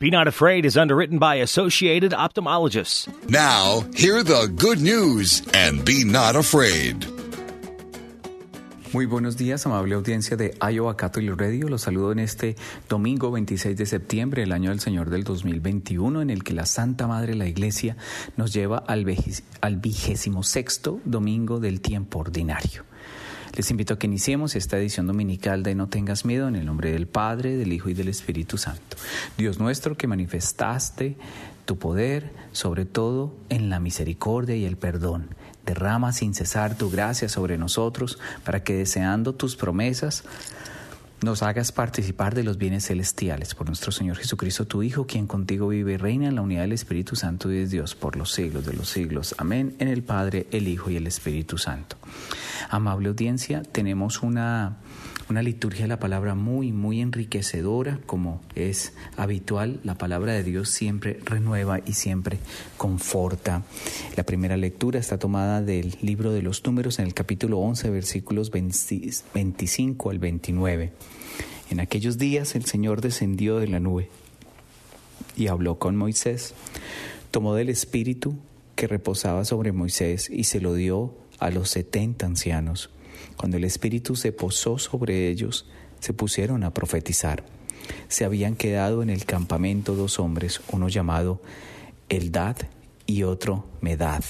Be Not Afraid is underwritten by Associated Ophthalmologists. Now, hear the good news and be not afraid. Muy buenos días, amable audiencia de Iowa Catholic Radio. Los saludo en este domingo 26 de septiembre, el año del Señor del 2021, en el que la Santa Madre de la Iglesia nos lleva al, al vigésimo sexto domingo del tiempo ordinario. Les invito a que iniciemos esta edición dominical de No tengas miedo en el nombre del Padre, del Hijo y del Espíritu Santo. Dios nuestro que manifestaste tu poder, sobre todo en la misericordia y el perdón. Derrama sin cesar tu gracia sobre nosotros para que deseando tus promesas, nos hagas participar de los bienes celestiales por nuestro Señor Jesucristo, tu Hijo, quien contigo vive y reina en la unidad del Espíritu Santo y de Dios por los siglos de los siglos. Amén. En el Padre, el Hijo y el Espíritu Santo. Amable audiencia, tenemos una, una liturgia de la palabra muy, muy enriquecedora, como es habitual. La palabra de Dios siempre renueva y siempre conforta. La primera lectura está tomada del libro de los números en el capítulo 11, versículos 25 al 29. En aquellos días el Señor descendió de la nube y habló con Moisés. Tomó del espíritu que reposaba sobre Moisés y se lo dio a los setenta ancianos. Cuando el Espíritu se posó sobre ellos, se pusieron a profetizar. Se habían quedado en el campamento dos hombres, uno llamado Eldad y otro Medad.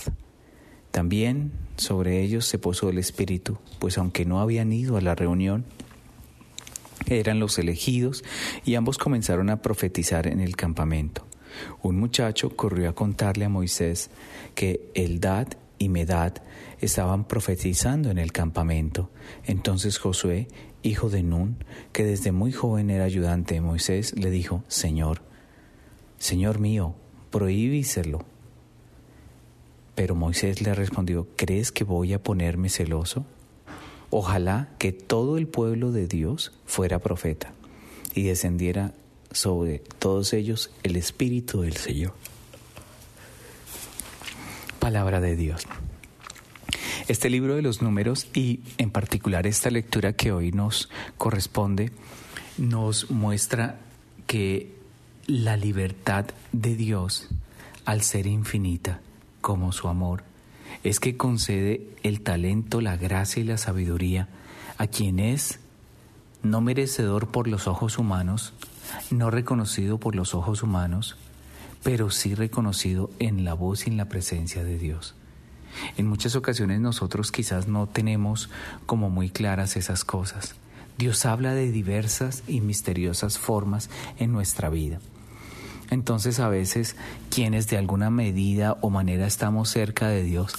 También sobre ellos se posó el Espíritu, pues aunque no habían ido a la reunión, eran los elegidos y ambos comenzaron a profetizar en el campamento. Un muchacho corrió a contarle a Moisés que Eldad y Medad estaban profetizando en el campamento. Entonces Josué, hijo de Nun, que desde muy joven era ayudante de Moisés, le dijo, Señor, Señor mío, prohíbíselo. Pero Moisés le respondió, ¿crees que voy a ponerme celoso? Ojalá que todo el pueblo de Dios fuera profeta y descendiera sobre todos ellos el Espíritu del Señor. Palabra de Dios. Este libro de los números y en particular esta lectura que hoy nos corresponde nos muestra que la libertad de Dios, al ser infinita como su amor, es que concede el talento, la gracia y la sabiduría a quien es no merecedor por los ojos humanos, no reconocido por los ojos humanos, pero sí reconocido en la voz y en la presencia de Dios. En muchas ocasiones nosotros quizás no tenemos como muy claras esas cosas. Dios habla de diversas y misteriosas formas en nuestra vida. Entonces a veces quienes de alguna medida o manera estamos cerca de Dios,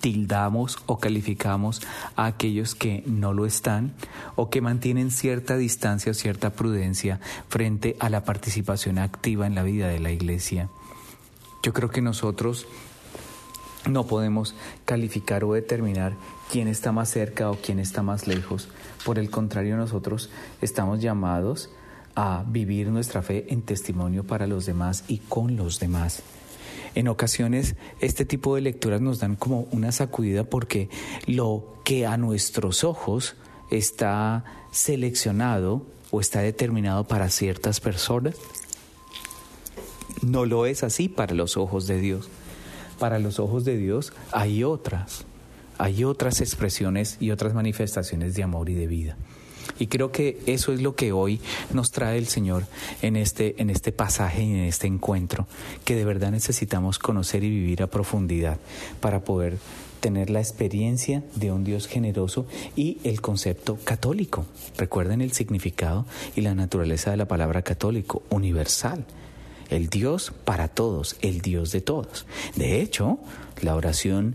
tildamos o calificamos a aquellos que no lo están o que mantienen cierta distancia o cierta prudencia frente a la participación activa en la vida de la iglesia. Yo creo que nosotros no podemos calificar o determinar quién está más cerca o quién está más lejos. Por el contrario, nosotros estamos llamados a vivir nuestra fe en testimonio para los demás y con los demás. En ocasiones este tipo de lecturas nos dan como una sacudida porque lo que a nuestros ojos está seleccionado o está determinado para ciertas personas, no lo es así para los ojos de Dios para los ojos de Dios hay otras, hay otras expresiones y otras manifestaciones de amor y de vida. Y creo que eso es lo que hoy nos trae el Señor en este, en este pasaje y en este encuentro, que de verdad necesitamos conocer y vivir a profundidad para poder tener la experiencia de un Dios generoso y el concepto católico. Recuerden el significado y la naturaleza de la palabra católico, universal el Dios para todos, el Dios de todos. De hecho, la oración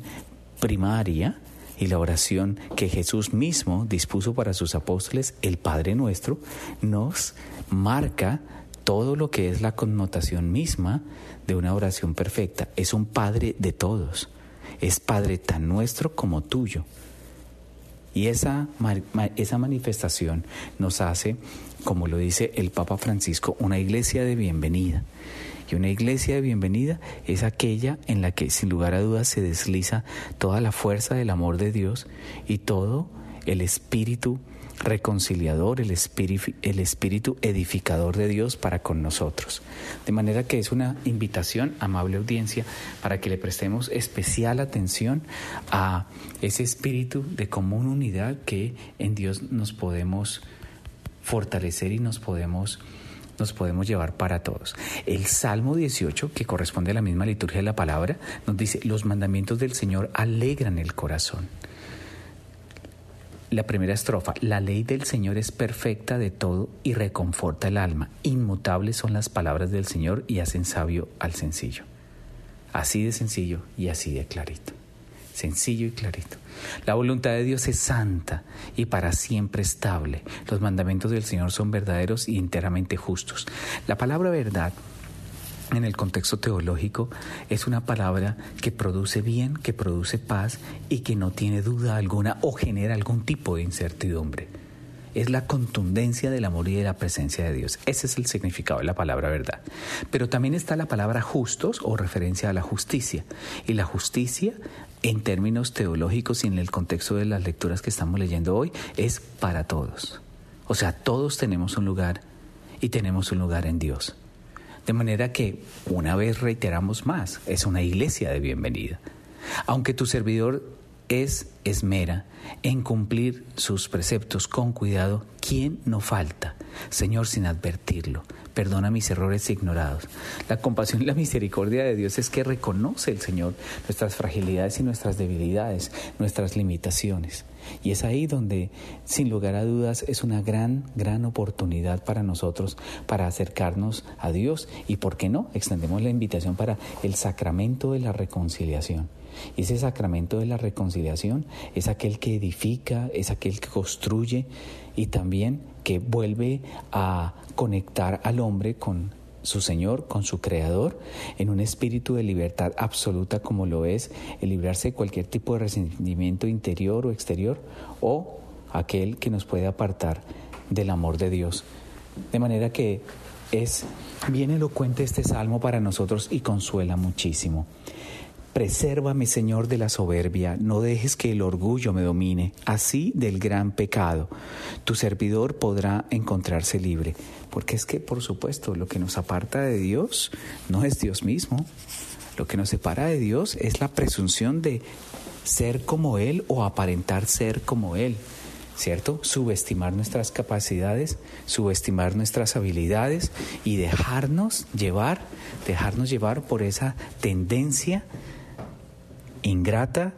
primaria y la oración que Jesús mismo dispuso para sus apóstoles, el Padre nuestro, nos marca todo lo que es la connotación misma de una oración perfecta. Es un Padre de todos. Es Padre tan nuestro como tuyo. Y esa, esa manifestación nos hace, como lo dice el Papa Francisco, una iglesia de bienvenida. Y una iglesia de bienvenida es aquella en la que sin lugar a dudas se desliza toda la fuerza del amor de Dios y todo el espíritu reconciliador, el espíritu, el espíritu edificador de Dios para con nosotros. De manera que es una invitación, amable audiencia, para que le prestemos especial atención a ese espíritu de común unidad que en Dios nos podemos fortalecer y nos podemos nos podemos llevar para todos. El Salmo 18, que corresponde a la misma liturgia de la palabra, nos dice, los mandamientos del Señor alegran el corazón. La primera estrofa, la ley del Señor es perfecta de todo y reconforta el alma. Inmutables son las palabras del Señor y hacen sabio al sencillo. Así de sencillo y así de clarito. Sencillo y clarito. La voluntad de Dios es santa y para siempre estable. Los mandamientos del Señor son verdaderos y enteramente justos. La palabra verdad en el contexto teológico es una palabra que produce bien, que produce paz y que no tiene duda alguna o genera algún tipo de incertidumbre. Es la contundencia del amor y de la presencia de Dios. Ese es el significado de la palabra verdad. Pero también está la palabra justos o referencia a la justicia. Y la justicia, en términos teológicos y en el contexto de las lecturas que estamos leyendo hoy, es para todos. O sea, todos tenemos un lugar y tenemos un lugar en Dios. De manera que, una vez reiteramos más, es una iglesia de bienvenida. Aunque tu servidor es esmera en cumplir sus preceptos con cuidado, ¿quién no falta? Señor, sin advertirlo, perdona mis errores ignorados. La compasión y la misericordia de Dios es que reconoce el Señor nuestras fragilidades y nuestras debilidades, nuestras limitaciones. Y es ahí donde, sin lugar a dudas, es una gran, gran oportunidad para nosotros para acercarnos a Dios y, ¿por qué no? Extendemos la invitación para el sacramento de la reconciliación. Y ese sacramento de la reconciliación es aquel que edifica, es aquel que construye y también que vuelve a conectar al hombre con su Señor, con su Creador, en un espíritu de libertad absoluta como lo es el librarse de cualquier tipo de resentimiento interior o exterior o aquel que nos puede apartar del amor de Dios. De manera que es bien elocuente este salmo para nosotros y consuela muchísimo. Presérvame, Señor, de la soberbia, no dejes que el orgullo me domine, así del gran pecado. Tu servidor podrá encontrarse libre, porque es que, por supuesto, lo que nos aparta de Dios no es Dios mismo. Lo que nos separa de Dios es la presunción de ser como Él o aparentar ser como Él. ¿Cierto? Subestimar nuestras capacidades, subestimar nuestras habilidades y dejarnos llevar, dejarnos llevar por esa tendencia ingrata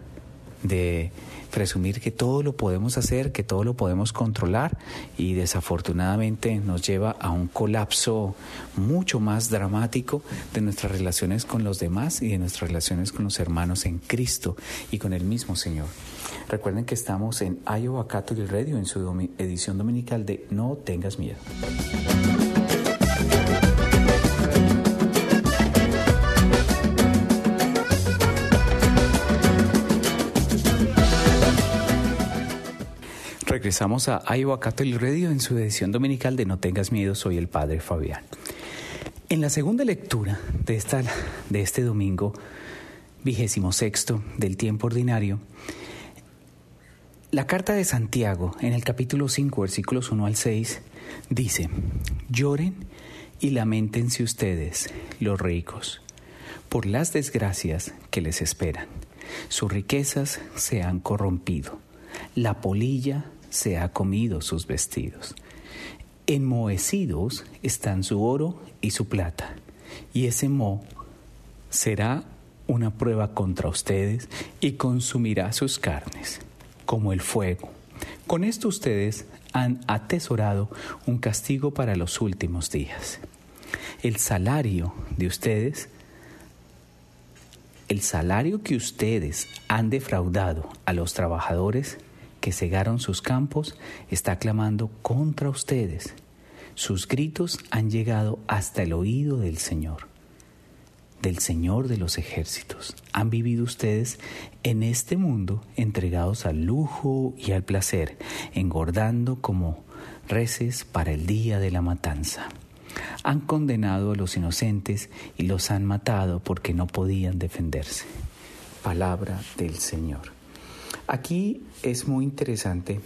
de presumir que todo lo podemos hacer, que todo lo podemos controlar y desafortunadamente nos lleva a un colapso mucho más dramático de nuestras relaciones con los demás y de nuestras relaciones con los hermanos en Cristo y con el mismo Señor. Recuerden que estamos en Iowa Catholic Radio en su edición dominical de No tengas miedo. Regresamos a Iowa Catholic Radio en su edición dominical de No tengas miedo, soy el Padre Fabián. En la segunda lectura de, esta, de este domingo, vigésimo sexto del tiempo ordinario, la carta de Santiago, en el capítulo 5, versículos 1 al 6, dice, lloren y lamentense ustedes, los ricos, por las desgracias que les esperan. Sus riquezas se han corrompido, la polilla se ha comido sus vestidos. Enmohecidos están su oro y su plata, y ese mo será una prueba contra ustedes y consumirá sus carnes, como el fuego. Con esto ustedes han atesorado un castigo para los últimos días. El salario de ustedes, el salario que ustedes han defraudado a los trabajadores que cegaron sus campos está clamando contra ustedes. Sus gritos han llegado hasta el oído del Señor, del Señor de los ejércitos. Han vivido ustedes en este mundo entregados al lujo y al placer, engordando como reces para el día de la matanza. Han condenado a los inocentes y los han matado porque no podían defenderse. Palabra del Señor. Aquí es muy interesante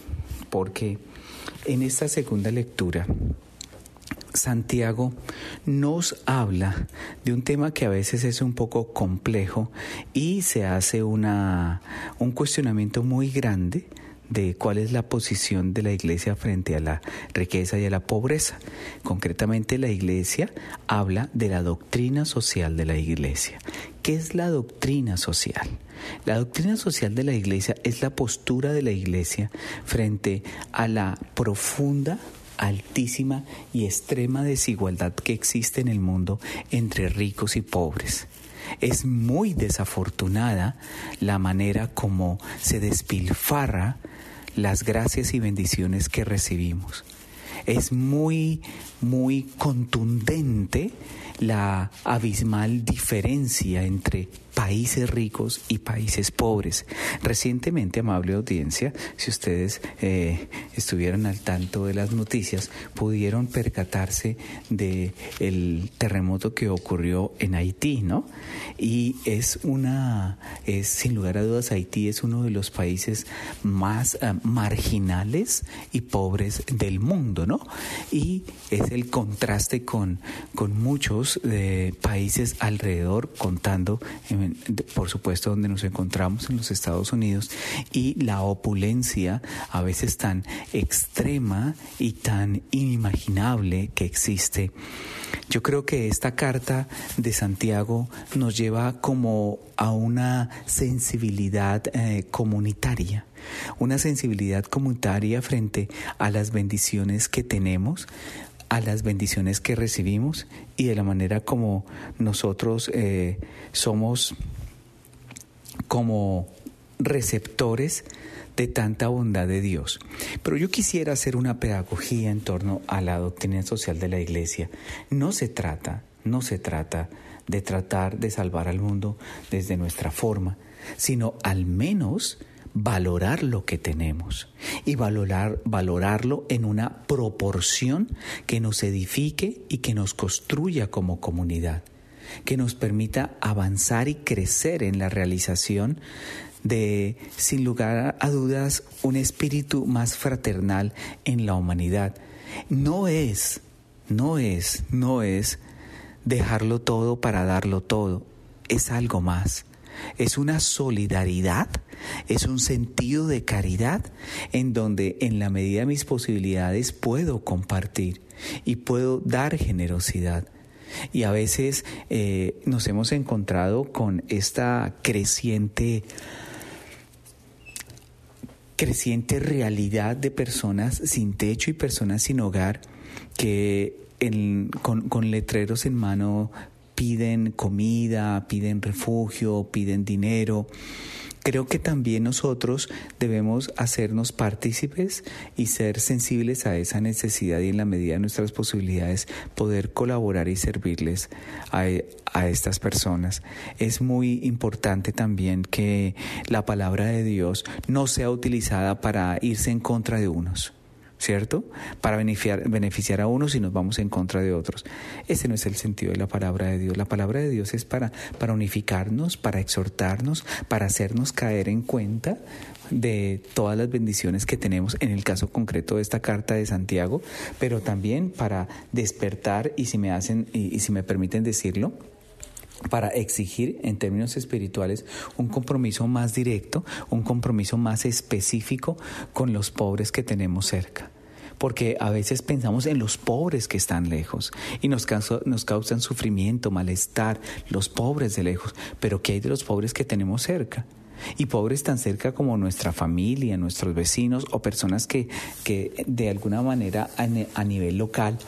porque En esta segunda lectura, Santiago nos habla de un tema que a veces es un poco complejo y se hace una, un cuestionamiento muy grande de cuál es la posición de la iglesia frente a la riqueza y a la pobreza. Concretamente la iglesia habla de la doctrina social de la iglesia. ¿Qué es la doctrina social? La doctrina social de la iglesia es la postura de la iglesia frente a la profunda altísima y extrema desigualdad que existe en el mundo entre ricos y pobres. Es muy desafortunada la manera como se despilfarra las gracias y bendiciones que recibimos. Es muy, muy contundente la abismal diferencia entre países ricos y países pobres. Recientemente, amable audiencia, si ustedes eh, estuvieran al tanto de las noticias, pudieron percatarse de el terremoto que ocurrió en Haití, ¿no? Y es una, es sin lugar a dudas, Haití es uno de los países más eh, marginales y pobres del mundo, ¿no? Y el contraste con, con muchos eh, países alrededor, contando por supuesto, donde nos encontramos en los Estados Unidos, y la opulencia a veces tan extrema y tan inimaginable que existe. Yo creo que esta carta de Santiago nos lleva como a una sensibilidad eh, comunitaria una sensibilidad comunitaria frente a las bendiciones que tenemos, a las bendiciones que recibimos y de la manera como nosotros eh, somos como receptores de tanta bondad de Dios. Pero yo quisiera hacer una pedagogía en torno a la doctrina social de la Iglesia. No se trata, no se trata de tratar de salvar al mundo desde nuestra forma, sino al menos valorar lo que tenemos y valorar, valorarlo en una proporción que nos edifique y que nos construya como comunidad, que nos permita avanzar y crecer en la realización de, sin lugar a dudas, un espíritu más fraternal en la humanidad. No es, no es, no es dejarlo todo para darlo todo, es algo más es una solidaridad, es un sentido de caridad en donde en la medida de mis posibilidades puedo compartir y puedo dar generosidad. Y a veces eh, nos hemos encontrado con esta creciente creciente realidad de personas sin techo y personas sin hogar que con, con, letreros en mano piden comida, piden refugio, piden dinero. Creo que también nosotros debemos hacernos partícipes y ser sensibles a esa necesidad y en la medida de nuestras posibilidades poder colaborar y servirles a, a, estas personas. Es muy importante también que la palabra de Dios no sea utilizada para irse en contra de unos. ¿Cierto? Para beneficiar, beneficiar a unos y nos vamos en contra de otros. Ese no es el sentido de la palabra de Dios. La palabra de Dios es para, para unificarnos, para exhortarnos, para hacernos caer en cuenta de todas las bendiciones que tenemos en el caso concreto de esta carta de Santiago, pero también para despertar y si me hacen y si me permiten decirlo, para exigir en términos espirituales un compromiso más directo, un compromiso más específico con los pobres que tenemos cerca. Porque a veces pensamos en los pobres que están lejos y nos, causan sufrimiento, malestar, los pobres de lejos. Pero ¿qué hay de los pobres que tenemos cerca? y pobres tan cerca como nuestra familia, nuestros vecinos o personas que, que de alguna manera a nivel local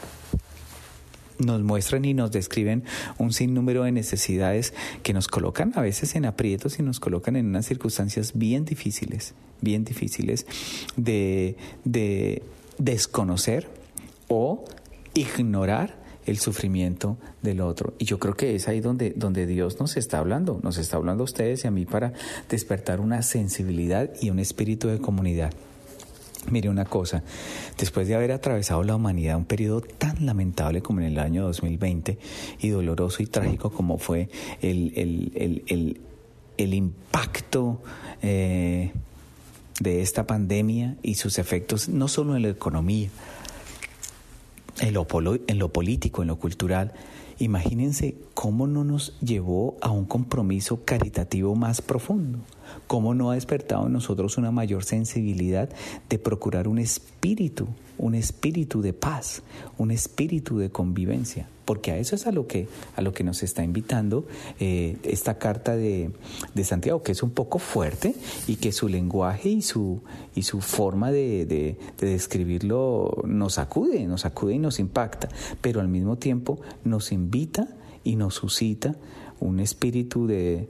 nos muestran y nos describen un sinnúmero de necesidades que nos colocan a veces en aprietos y nos colocan en unas circunstancias bien difíciles, bien difíciles de, de desconocer o ignorar el sufrimiento del otro. Y yo creo que es ahí donde, donde Dios nos está hablando, nos está hablando a ustedes y a mí para despertar una sensibilidad y un espíritu de comunidad. Mire una cosa, después de haber atravesado la humanidad un periodo tan lamentable como en el año 2020 y doloroso y trágico como fue el, el, el, el impacto eh, de esta pandemia y sus efectos no solo en la economía, en lo, político, en lo cultural, imagínense cómo no nos llevó a un compromiso caritativo más profundo ¿Cómo no ha despertado en nosotros una mayor sensibilidad de procurar un espíritu, un espíritu de paz, un espíritu de convivencia? Porque a eso es a lo que, a lo que nos está invitando eh, esta carta de, Santiago, que es un poco fuerte y que su lenguaje y su, y su forma de, de describirlo nos acude, nos acude y nos impacta, pero al mismo tiempo nos invita y nos suscita un espíritu de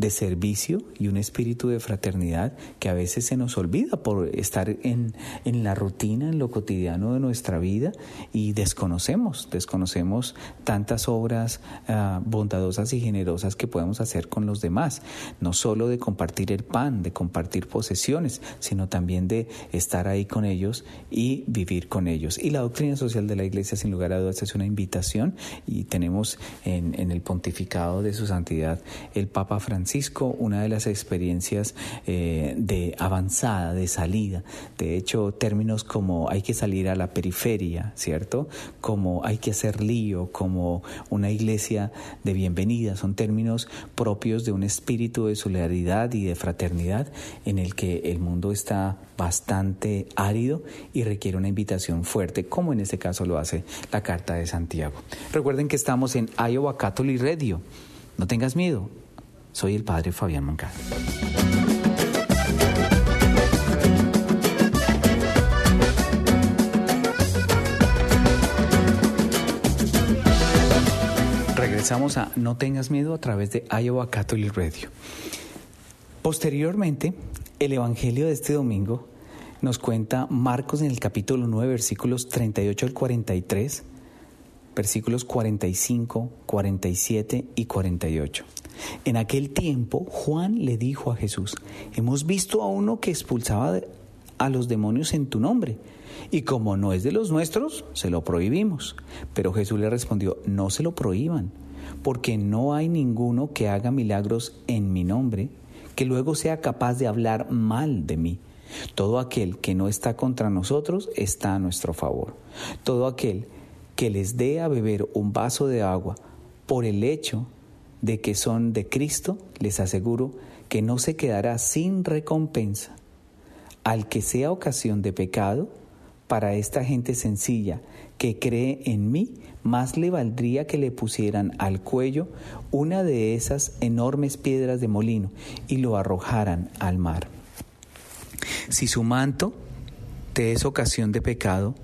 de servicio y un espíritu de fraternidad que a veces se nos olvida por estar en, en la rutina, en lo cotidiano de nuestra vida y desconocemos, desconocemos tantas obras ah, bondadosas y generosas que podemos hacer con los demás, no solo de compartir el pan, de compartir posesiones, sino también de estar ahí con ellos y vivir con ellos. Y la doctrina social de la Iglesia, sin lugar a dudas, es una invitación y tenemos en, en el pontificado de su santidad el Papa Francisco Francisco una de las experiencias eh, de avanzada, de salida. De hecho, términos como hay que salir a la periferia, ¿cierto? Como hay que hacer lío, como una iglesia de bienvenida, son términos propios de un espíritu de solidaridad y de fraternidad en el que el mundo está bastante árido y requiere una invitación fuerte, como en este caso lo hace la Carta de Santiago. Recuerden que estamos en Iowa Catholic Radio. No tengas miedo, soy el padre Fabián Moncada. Regresamos a No tengas miedo a través de Iowa Catholic Radio. Posteriormente, el Evangelio de este domingo nos cuenta Marcos en el capítulo 9, versículos 38 al 43, versículos 45, 47 y 48. En aquel tiempo Juan le dijo a Jesús, hemos visto a uno que expulsaba a los demonios en tu nombre, y como no es de los nuestros, se lo prohibimos. Pero Jesús le respondió, no se lo prohíban, porque no hay ninguno que haga milagros en mi nombre, que luego sea capaz de hablar mal de mí. Todo aquel que no está contra nosotros está a nuestro favor. Todo aquel que les dé a beber un vaso de agua por el hecho de que son de Cristo, les aseguro que no se quedará sin recompensa. Al que sea ocasión de pecado, para esta gente sencilla que cree en mí, más le valdría que le pusieran al cuello una de esas enormes piedras de molino y lo arrojaran al mar. Si su manto te es ocasión de pecado,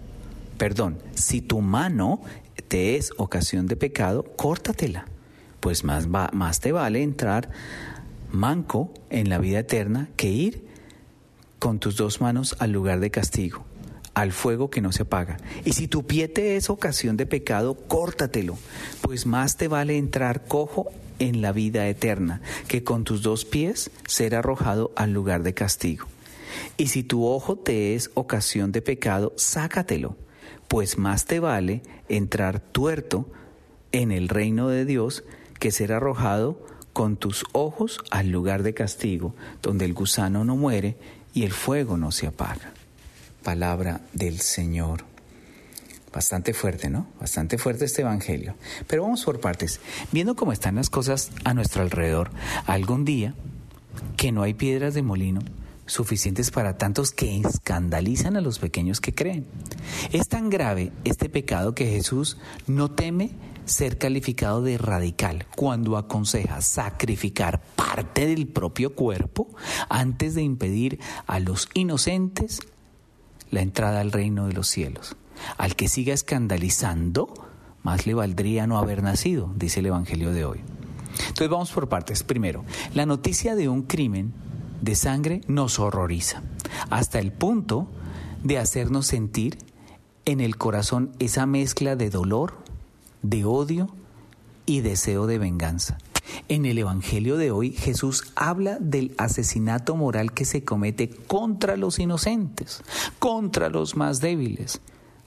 perdón, si tu mano te es ocasión de pecado, córtatela pues más, va, más te vale entrar manco en la vida eterna que ir con tus dos manos al lugar de castigo, al fuego que no se apaga. Y si tu pie te es ocasión de pecado, córtatelo, pues más te vale entrar cojo en la vida eterna que con tus dos pies ser arrojado al lugar de castigo. Y si tu ojo te es ocasión de pecado, sácatelo, pues más te vale entrar tuerto en el reino de Dios que ser arrojado con tus ojos al lugar de castigo, donde el gusano no muere y el fuego no se apaga. Palabra del Señor. Bastante fuerte, ¿no? Bastante fuerte este Evangelio. Pero vamos por partes. Viendo cómo están las cosas a nuestro alrededor, algún día que no hay piedras de molino suficientes para tantos que escandalizan a los pequeños que creen. Es tan grave este pecado que Jesús no teme ser calificado de radical cuando aconseja sacrificar parte del propio cuerpo antes de impedir a los inocentes la entrada al reino de los cielos. Al que siga escandalizando, más le valdría no haber nacido, dice el Evangelio de hoy. Entonces vamos por partes. Primero, la noticia de un crimen de sangre nos horroriza, hasta el punto de hacernos sentir en el corazón esa mezcla de dolor, de odio y deseo de venganza. En el Evangelio de hoy Jesús habla del asesinato moral que se comete contra los inocentes, contra los más débiles,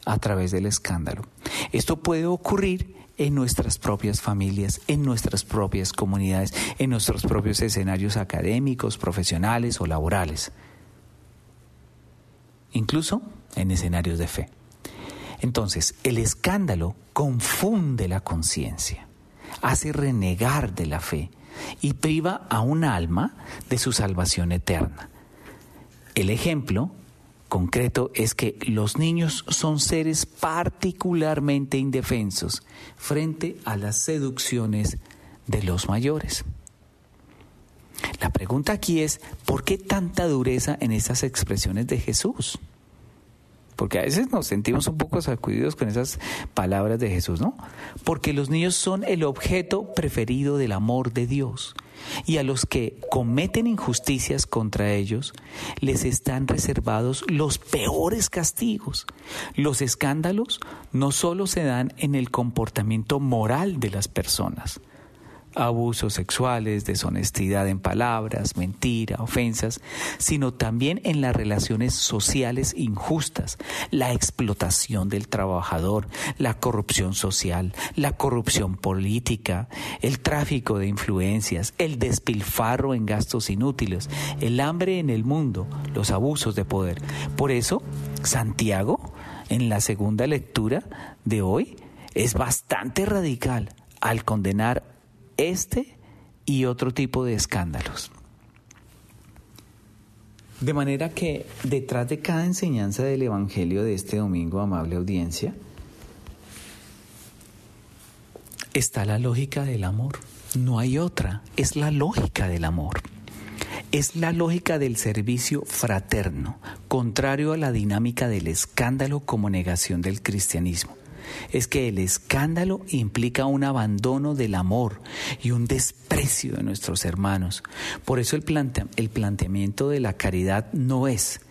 a través del escándalo. Esto puede ocurrir en nuestras propias familias, en nuestras propias comunidades, en nuestros propios escenarios académicos, profesionales o laborales. incluso en escenarios de fe. Entonces, el escándalo confunde la conciencia, hace renegar de la fe y priva a un alma de su salvación eterna. El ejemplo concreto es que los niños son seres particularmente indefensos frente a las seducciones de los mayores. La pregunta aquí es, ¿por qué tanta dureza en esas expresiones de Jesús? porque a veces nos sentimos un poco sacudidos con esas palabras de Jesús, ¿no? Porque los niños son el objeto preferido del amor de Dios. Y a los que cometen injusticias contra ellos les están reservados los peores castigos. Los escándalos no solo se dan en el comportamiento moral de las personas, abusos sexuales, deshonestidad en palabras, mentira, ofensas, sino también en las relaciones sociales injustas, la explotación del trabajador, la corrupción social, la corrupción política, el tráfico de influencias, el despilfarro en gastos inútiles, el hambre en el mundo, los abusos de poder. Por eso, Santiago, en la segunda lectura de hoy, es bastante radical al condenar este y otro tipo de escándalos. De manera que detrás de cada enseñanza del Evangelio de este domingo, amable audiencia, está la lógica del amor. No hay otra, es la lógica del amor. Es la lógica del servicio fraterno, contrario a la dinámica del escándalo como negación del cristianismo es que el escándalo implica un abandono del amor y un desprecio de nuestros hermanos. Por eso el, el planteamiento de la caridad no es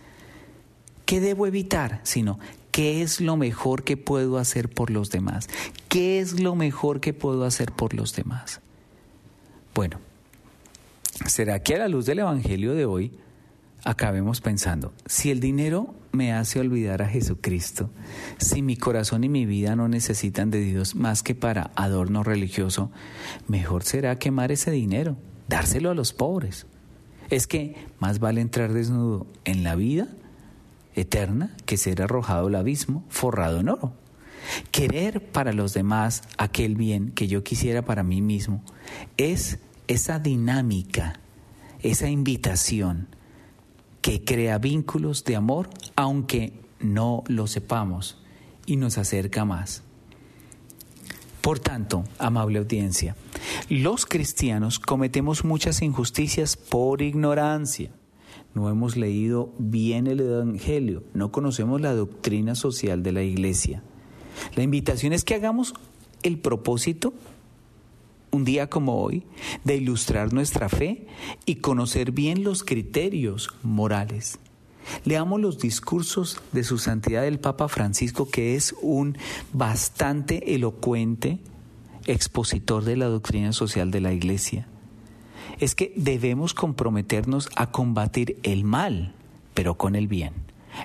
¿qué debo evitar? sino ¿qué es lo mejor que puedo hacer por los demás? ¿Qué es lo mejor que puedo hacer por los demás? Bueno, ¿será que a la luz del Evangelio de hoy acabemos pensando, si el dinero me hace olvidar a Jesucristo, si mi corazón y mi vida no necesitan de Dios más que para adorno religioso, mejor será quemar ese dinero, dárselo a los pobres. Es que más vale entrar desnudo en la vida eterna que ser arrojado al abismo forrado en oro. Querer para los demás aquel bien que yo quisiera para mí mismo es esa dinámica, esa invitación que crea vínculos de amor aunque no lo sepamos y nos acerca más. Por tanto, amable audiencia, los cristianos cometemos muchas injusticias por ignorancia. No hemos leído bien el Evangelio, no conocemos la doctrina social de la Iglesia. La invitación es que hagamos el propósito un día como hoy, de ilustrar nuestra fe y conocer bien los criterios morales. Leamos los discursos de su santidad el Papa Francisco, que es un bastante elocuente expositor de la doctrina social de la Iglesia. Es que debemos comprometernos a combatir el mal, pero con el bien,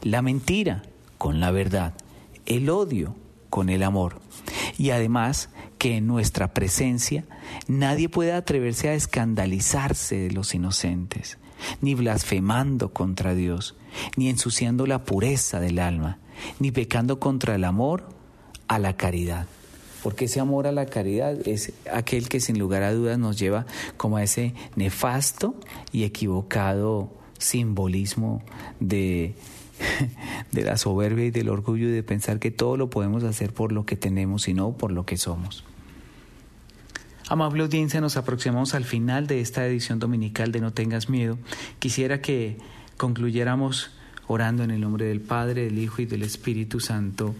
la mentira, con la verdad, el odio, con el amor. Y además que en nuestra presencia nadie puede atreverse a escandalizarse de los inocentes, ni blasfemando contra Dios, ni ensuciando la pureza del alma, ni pecando contra el amor a la caridad. Porque ese amor a la caridad es aquel que sin lugar a dudas nos lleva como a ese nefasto y equivocado simbolismo de de la soberbia y del orgullo y de pensar que todo lo podemos hacer por lo que tenemos y no por lo que somos. Amable audiencia, nos aproximamos al final de esta edición dominical de No tengas miedo. Quisiera que concluyéramos orando en el nombre del Padre, del Hijo y del Espíritu Santo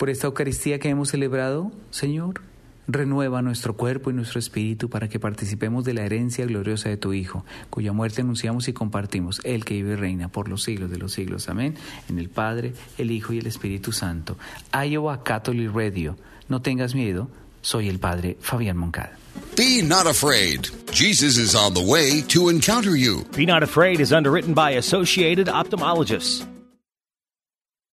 por esta Eucaristía que hemos celebrado, Señor. Renueva nuestro cuerpo y nuestro espíritu para que participemos de la herencia gloriosa de tu Hijo, cuya muerte anunciamos y compartimos, el que vive y reina por los siglos de los siglos. Amén. En el Padre, el Hijo y el Espíritu Santo. Iowa Catholic Radio. No tengas miedo. Soy el Padre Fabián Moncada. Be not afraid. Jesus is on the way to encounter you. Be Not Afraid is underwritten by Associated Ophthalmologists.